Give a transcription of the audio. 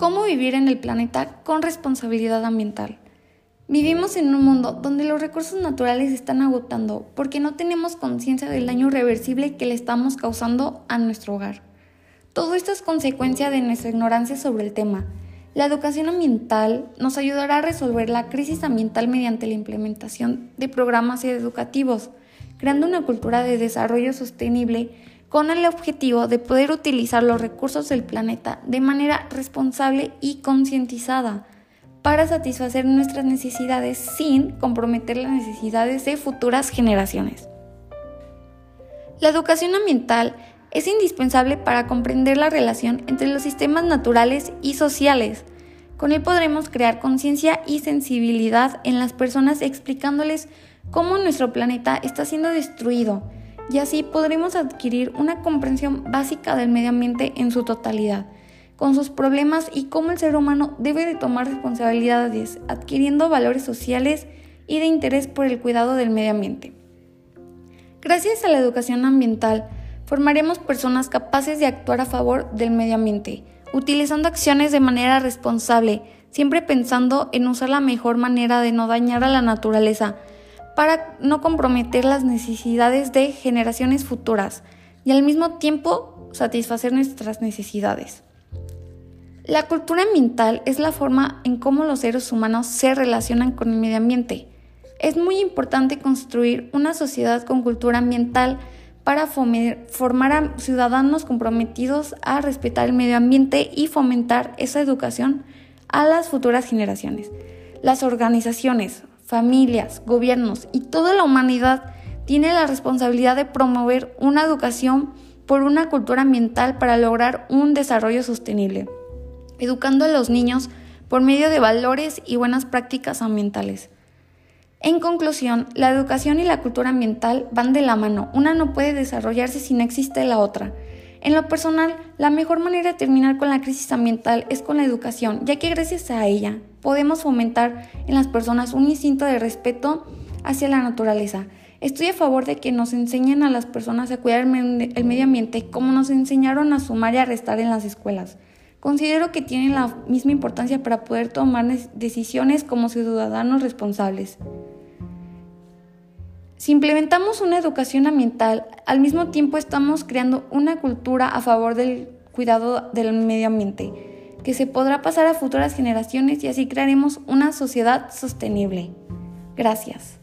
cómo vivir en el planeta con responsabilidad ambiental. Vivimos en un mundo donde los recursos naturales se están agotando porque no tenemos conciencia del daño irreversible que le estamos causando a nuestro hogar. Todo esto es consecuencia de nuestra ignorancia sobre el tema. La educación ambiental nos ayudará a resolver la crisis ambiental mediante la implementación de programas educativos, creando una cultura de desarrollo sostenible con el objetivo de poder utilizar los recursos del planeta de manera responsable y concientizada para satisfacer nuestras necesidades sin comprometer las necesidades de futuras generaciones. La educación ambiental es indispensable para comprender la relación entre los sistemas naturales y sociales. Con él podremos crear conciencia y sensibilidad en las personas explicándoles cómo nuestro planeta está siendo destruido y así podremos adquirir una comprensión básica del medio ambiente en su totalidad, con sus problemas y cómo el ser humano debe de tomar responsabilidades, adquiriendo valores sociales y de interés por el cuidado del medio ambiente. Gracias a la educación ambiental, formaremos personas capaces de actuar a favor del medio ambiente, utilizando acciones de manera responsable, siempre pensando en usar la mejor manera de no dañar a la naturaleza, para no comprometer las necesidades de generaciones futuras y al mismo tiempo satisfacer nuestras necesidades. La cultura ambiental es la forma en cómo los seres humanos se relacionan con el medio ambiente. Es muy importante construir una sociedad con cultura ambiental para formar a ciudadanos comprometidos a respetar el medio ambiente y fomentar esa educación a las futuras generaciones. Las organizaciones, familias, gobiernos y toda la humanidad tiene la responsabilidad de promover una educación por una cultura ambiental para lograr un desarrollo sostenible, educando a los niños por medio de valores y buenas prácticas ambientales. En conclusión, la educación y la cultura ambiental van de la mano. Una no puede desarrollarse si no existe la otra. En lo personal, la mejor manera de terminar con la crisis ambiental es con la educación, ya que gracias a ella podemos fomentar en las personas un instinto de respeto hacia la naturaleza. Estoy a favor de que nos enseñen a las personas a cuidar el medio ambiente como nos enseñaron a sumar y a restar en las escuelas. Considero que tienen la misma importancia para poder tomar decisiones como ciudadanos responsables. Si implementamos una educación ambiental, al mismo tiempo estamos creando una cultura a favor del cuidado del medio ambiente, que se podrá pasar a futuras generaciones y así crearemos una sociedad sostenible. Gracias.